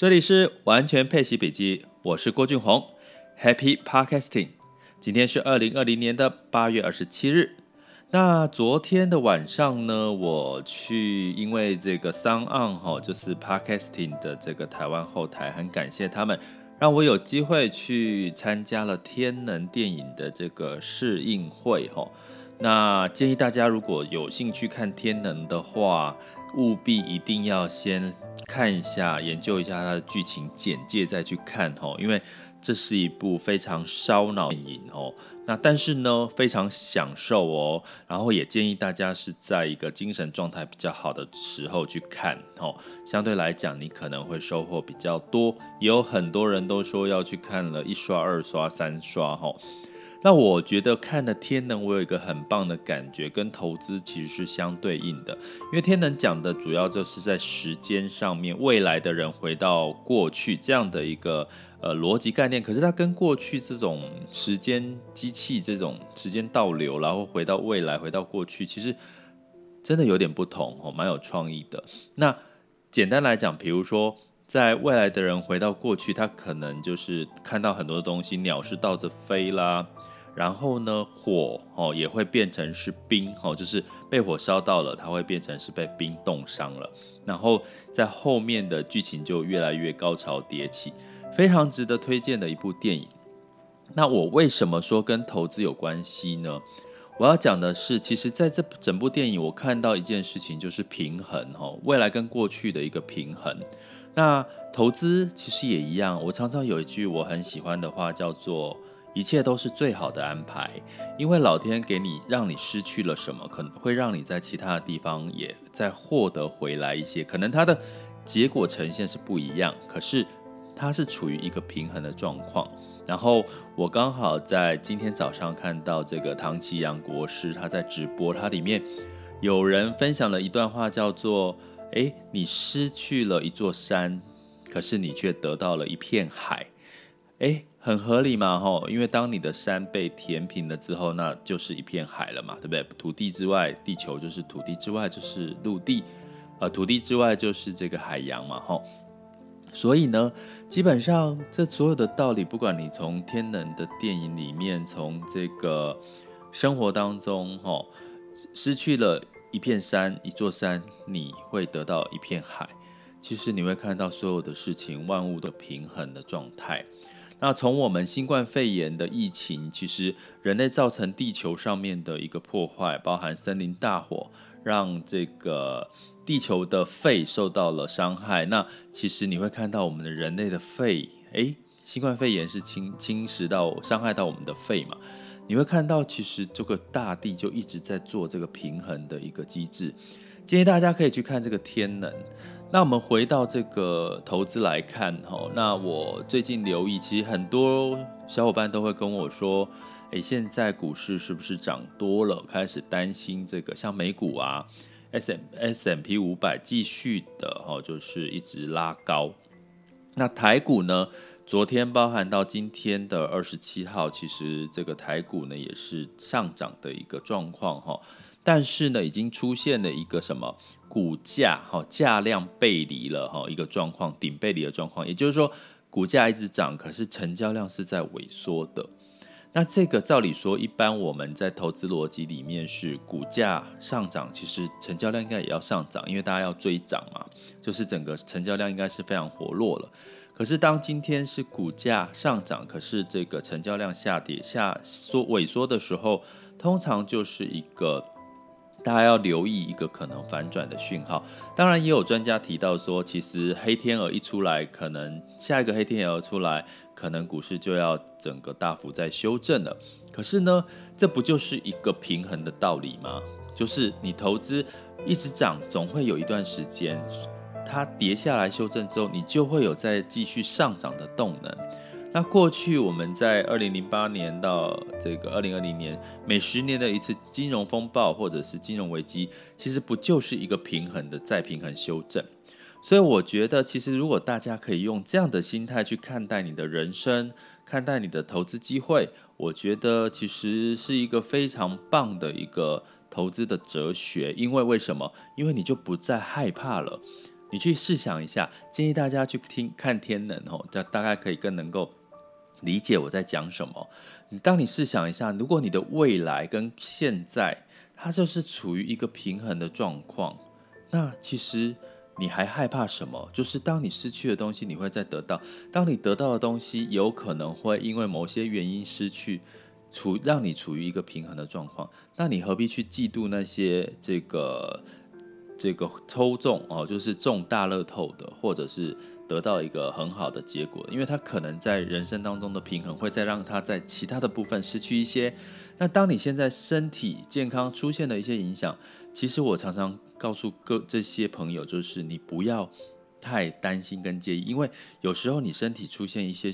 这里是完全配息笔记，我是郭俊宏，Happy Podcasting。今天是二零二零年的八月二十七日。那昨天的晚上呢，我去因为这个 s o n 哈，就是 Podcasting 的这个台湾后台，很感谢他们，让我有机会去参加了天能电影的这个试映会哈。那建议大家如果有兴趣看天能的话，务必一定要先看一下、研究一下它的剧情简介，再去看哦。因为这是一部非常烧脑电影哦。那但是呢，非常享受哦。然后也建议大家是在一个精神状态比较好的时候去看哦。相对来讲，你可能会收获比较多。也有很多人都说要去看了一刷、二刷、三刷哦。那我觉得看了《天能》，我有一个很棒的感觉，跟投资其实是相对应的。因为《天能》讲的主要就是在时间上面，未来的人回到过去这样的一个呃逻辑概念。可是它跟过去这种时间机器这种时间倒流，然后回到未来，回到过去，其实真的有点不同哦，蛮有创意的。那简单来讲，比如说在未来的人回到过去，他可能就是看到很多东西，鸟是倒着飞啦。然后呢，火哦也会变成是冰哦，就是被火烧到了，它会变成是被冰冻伤了。然后在后面的剧情就越来越高潮迭起，非常值得推荐的一部电影。那我为什么说跟投资有关系呢？我要讲的是，其实在这整部电影，我看到一件事情就是平衡哦，未来跟过去的一个平衡。那投资其实也一样，我常常有一句我很喜欢的话，叫做。一切都是最好的安排，因为老天给你让你失去了什么，可能会让你在其他的地方也再获得回来一些，可能它的结果呈现是不一样，可是它是处于一个平衡的状况。然后我刚好在今天早上看到这个唐綺阳国师他在直播，他里面有人分享了一段话，叫做：诶，你失去了一座山，可是你却得到了一片海。诶。很合理嘛，吼，因为当你的山被填平了之后，那就是一片海了嘛，对不对？土地之外，地球就是土地之外就是陆地，呃，土地之外就是这个海洋嘛，吼。所以呢，基本上这所有的道理，不管你从天能的电影里面，从这个生活当中，吼，失去了一片山，一座山，你会得到一片海。其实你会看到所有的事情，万物的平衡的状态。那从我们新冠肺炎的疫情，其实人类造成地球上面的一个破坏，包含森林大火，让这个地球的肺受到了伤害。那其实你会看到我们的人类的肺，诶，新冠肺炎是侵侵蚀到伤害到我们的肺嘛？你会看到其实这个大地就一直在做这个平衡的一个机制。建议大家可以去看这个天能。那我们回到这个投资来看，哈，那我最近留意，其实很多小伙伴都会跟我说，诶，现在股市是不是涨多了？开始担心这个，像美股啊，S M S M P 五百继续的哈，就是一直拉高。那台股呢？昨天包含到今天的二十七号，其实这个台股呢也是上涨的一个状况，哈。但是呢，已经出现了一个什么股价哈价量背离了哈一个状况，顶背离的状况，也就是说股价一直涨，可是成交量是在萎缩的。那这个照理说，一般我们在投资逻辑里面是股价上涨，其实成交量应该也要上涨，因为大家要追涨嘛，就是整个成交量应该是非常活络了。可是当今天是股价上涨，可是这个成交量下跌下缩萎缩的时候，通常就是一个。大家要留意一个可能反转的讯号。当然，也有专家提到说，其实黑天鹅一出来，可能下一个黑天鹅出来，可能股市就要整个大幅在修正了。可是呢，这不就是一个平衡的道理吗？就是你投资一直涨，总会有一段时间它跌下来修正之后，你就会有再继续上涨的动能。那过去我们在二零零八年到这个二零二零年，每十年的一次金融风暴或者是金融危机，其实不就是一个平衡的再平衡修正？所以我觉得，其实如果大家可以用这样的心态去看待你的人生，看待你的投资机会，我觉得其实是一个非常棒的一个投资的哲学。因为为什么？因为你就不再害怕了。你去试想一下，建议大家去听看天能哦，这大概可以更能够理解我在讲什么。你当你试想一下，如果你的未来跟现在它就是处于一个平衡的状况，那其实你还害怕什么？就是当你失去的东西，你会再得到；当你得到的东西，有可能会因为某些原因失去，处让你处于一个平衡的状况，那你何必去嫉妒那些这个？这个抽中哦，就是中大乐透的，或者是得到一个很好的结果，因为他可能在人生当中的平衡会再让他在其他的部分失去一些。那当你现在身体健康出现了一些影响，其实我常常告诉各这些朋友，就是你不要太担心跟介意，因为有时候你身体出现一些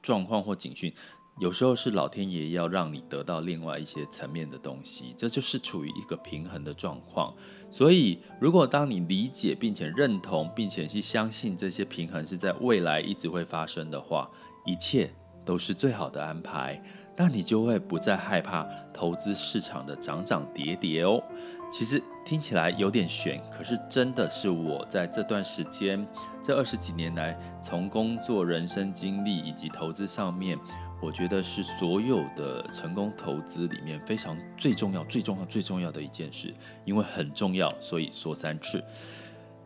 状况或警讯。有时候是老天爷要让你得到另外一些层面的东西，这就是处于一个平衡的状况。所以，如果当你理解并且认同，并且去相信这些平衡是在未来一直会发生的话，一切都是最好的安排。那你就会不再害怕投资市场的涨涨跌跌哦。其实听起来有点玄，可是真的是我在这段时间，这二十几年来，从工作、人生经历以及投资上面。我觉得是所有的成功投资里面非常最重要、最重要、最重要的一件事，因为很重要，所以说三次。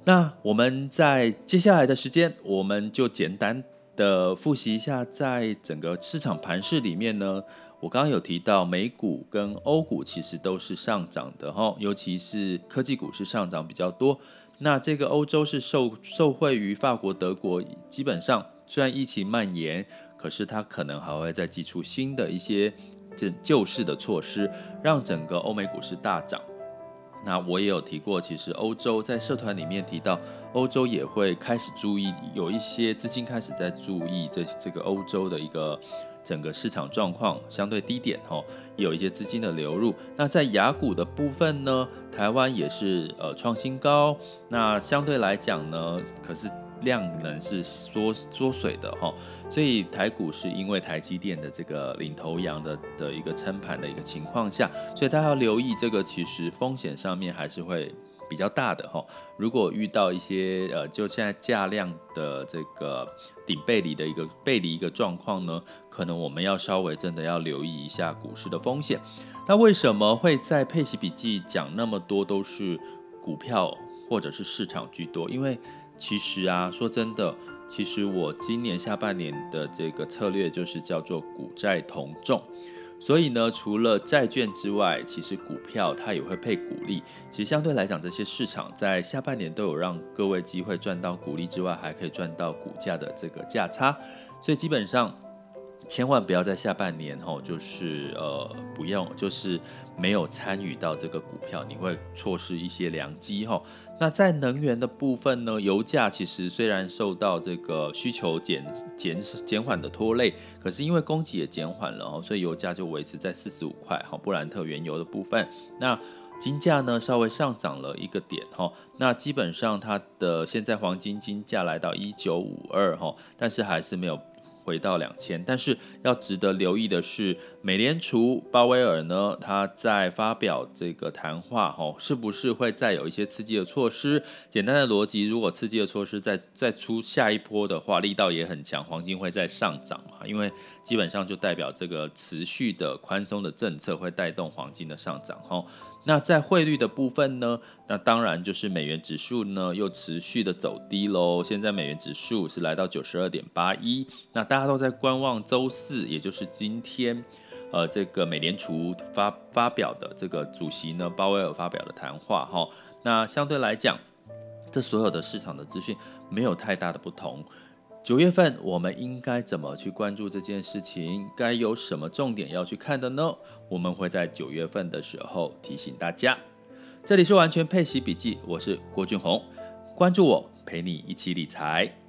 那我们在接下来的时间，我们就简单的复习一下，在整个市场盘势里面呢，我刚刚有提到美股跟欧股其实都是上涨的哈，尤其是科技股是上涨比较多。那这个欧洲是受受惠于法国、德国，基本上虽然疫情蔓延。可是它可能还会再祭出新的一些这救市的措施，让整个欧美股市大涨。那我也有提过，其实欧洲在社团里面提到，欧洲也会开始注意，有一些资金开始在注意这这个欧洲的一个整个市场状况相对低点哦，有一些资金的流入。那在雅股的部分呢，台湾也是呃创新高。那相对来讲呢，可是。量能是缩缩水的哈，所以台股是因为台积电的这个领头羊的的一个撑盘的一个情况下，所以大家要留意这个其实风险上面还是会比较大的哈。如果遇到一些呃，就现在价量的这个顶背离的一个背离一个状况呢，可能我们要稍微真的要留意一下股市的风险。那为什么会在配息笔记讲那么多都是股票或者是市场居多？因为其实啊，说真的，其实我今年下半年的这个策略就是叫做股债同重，所以呢，除了债券之外，其实股票它也会配股利。其实相对来讲，这些市场在下半年都有让各位机会赚到股利之外，还可以赚到股价的这个价差。所以基本上，千万不要在下半年吼，就是呃，不用，就是没有参与到这个股票，你会错失一些良机吼。那在能源的部分呢，油价其实虽然受到这个需求减减减缓的拖累，可是因为供给也减缓了哦，所以油价就维持在四十五块。好，布兰特原油的部分，那金价呢稍微上涨了一个点哈，那基本上它的现在黄金金价来到一九五二哈，但是还是没有。回到两千，但是要值得留意的是，美联储鲍威尔呢，他在发表这个谈话，吼，是不是会再有一些刺激的措施？简单的逻辑，如果刺激的措施再再出下一波的话，力道也很强，黄金会再上涨嘛？因为基本上就代表这个持续的宽松的政策会带动黄金的上涨，吼。那在汇率的部分呢？那当然就是美元指数呢又持续的走低喽。现在美元指数是来到九十二点八一。那大家都在观望周四，也就是今天，呃，这个美联储发发表的这个主席呢鲍威尔发表的谈话哈。那相对来讲，这所有的市场的资讯没有太大的不同。九月份我们应该怎么去关注这件事情？该有什么重点要去看的呢？我们会在九月份的时候提醒大家。这里是完全配息笔记，我是郭俊宏，关注我，陪你一起理财。